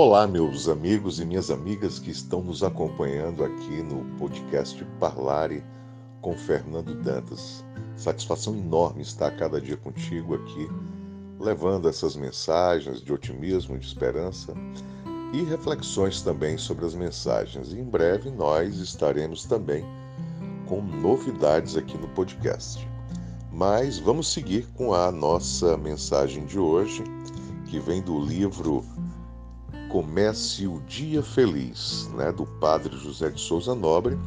Olá, meus amigos e minhas amigas que estão nos acompanhando aqui no podcast Parlare com Fernando Dantas. Satisfação enorme estar cada dia contigo aqui, levando essas mensagens de otimismo, de esperança e reflexões também sobre as mensagens. E em breve nós estaremos também com novidades aqui no podcast. Mas vamos seguir com a nossa mensagem de hoje, que vem do livro Comece o Dia Feliz, né, do Padre José de Souza Nobre.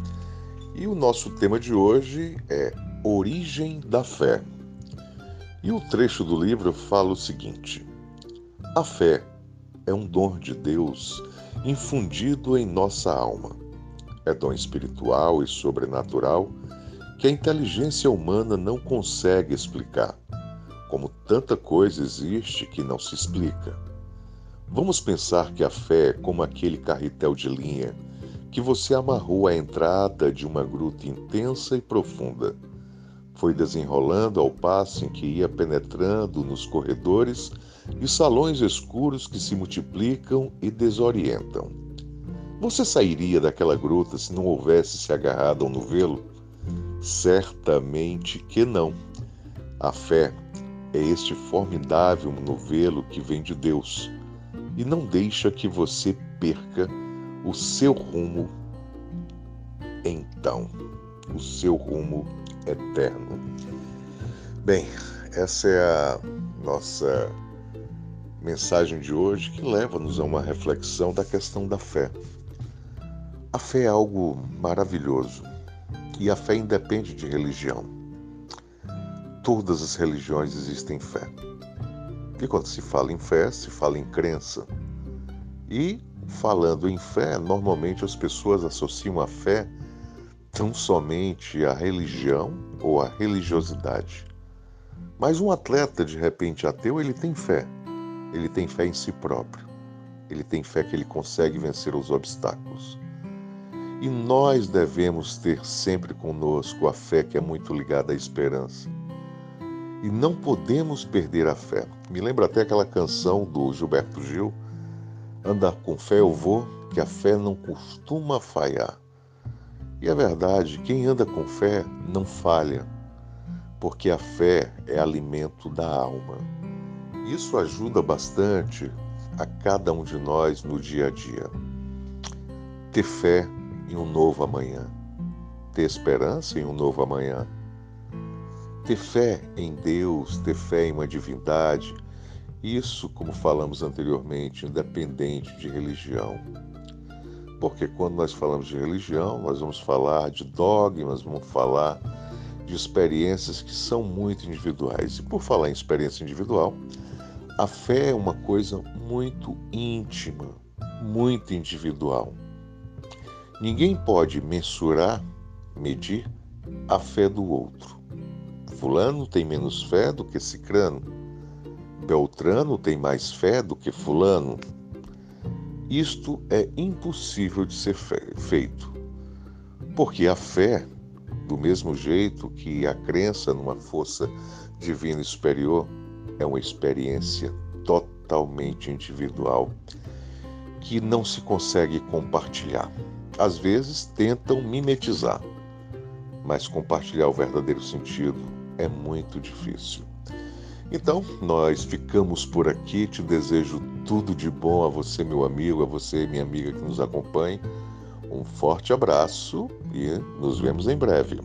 E o nosso tema de hoje é Origem da Fé. E o trecho do livro fala o seguinte: A fé é um dom de Deus infundido em nossa alma. É dom espiritual e sobrenatural que a inteligência humana não consegue explicar, como tanta coisa existe que não se explica. Vamos pensar que a fé é como aquele carretel de linha que você amarrou à entrada de uma gruta intensa e profunda. Foi desenrolando ao passo em que ia penetrando nos corredores e salões escuros que se multiplicam e desorientam. Você sairia daquela gruta se não houvesse se agarrado a um novelo? Certamente que não. A fé é este formidável novelo que vem de Deus e não deixa que você perca o seu rumo então, o seu rumo eterno. Bem, essa é a nossa mensagem de hoje que leva-nos a uma reflexão da questão da fé. A fé é algo maravilhoso e a fé independe de religião. Todas as religiões existem fé. E quando se fala em fé, se fala em crença. E falando em fé, normalmente as pessoas associam a fé tão somente à religião ou à religiosidade. Mas um atleta de repente ateu, ele tem fé. Ele tem fé em si próprio. Ele tem fé que ele consegue vencer os obstáculos. E nós devemos ter sempre conosco a fé que é muito ligada à esperança. E não podemos perder a fé. Me lembra até aquela canção do Gilberto Gil: Andar com fé eu vou, que a fé não costuma falhar. E é verdade, quem anda com fé não falha, porque a fé é alimento da alma. Isso ajuda bastante a cada um de nós no dia a dia. Ter fé em um novo amanhã, ter esperança em um novo amanhã, ter fé em Deus, ter fé em uma divindade, isso, como falamos anteriormente, independente de religião. Porque quando nós falamos de religião, nós vamos falar de dogmas, vamos falar de experiências que são muito individuais. E por falar em experiência individual, a fé é uma coisa muito íntima, muito individual. Ninguém pode mensurar, medir a fé do outro. Fulano tem menos fé do que Cicrano. Beltrano tem mais fé do que Fulano. Isto é impossível de ser feito, porque a fé, do mesmo jeito que a crença numa força divina superior, é uma experiência totalmente individual que não se consegue compartilhar às vezes tentam mimetizar, mas compartilhar o verdadeiro sentido é muito difícil. Então, nós ficamos por aqui. Te desejo tudo de bom a você, meu amigo, a você, minha amiga que nos acompanha. Um forte abraço e nos vemos em breve.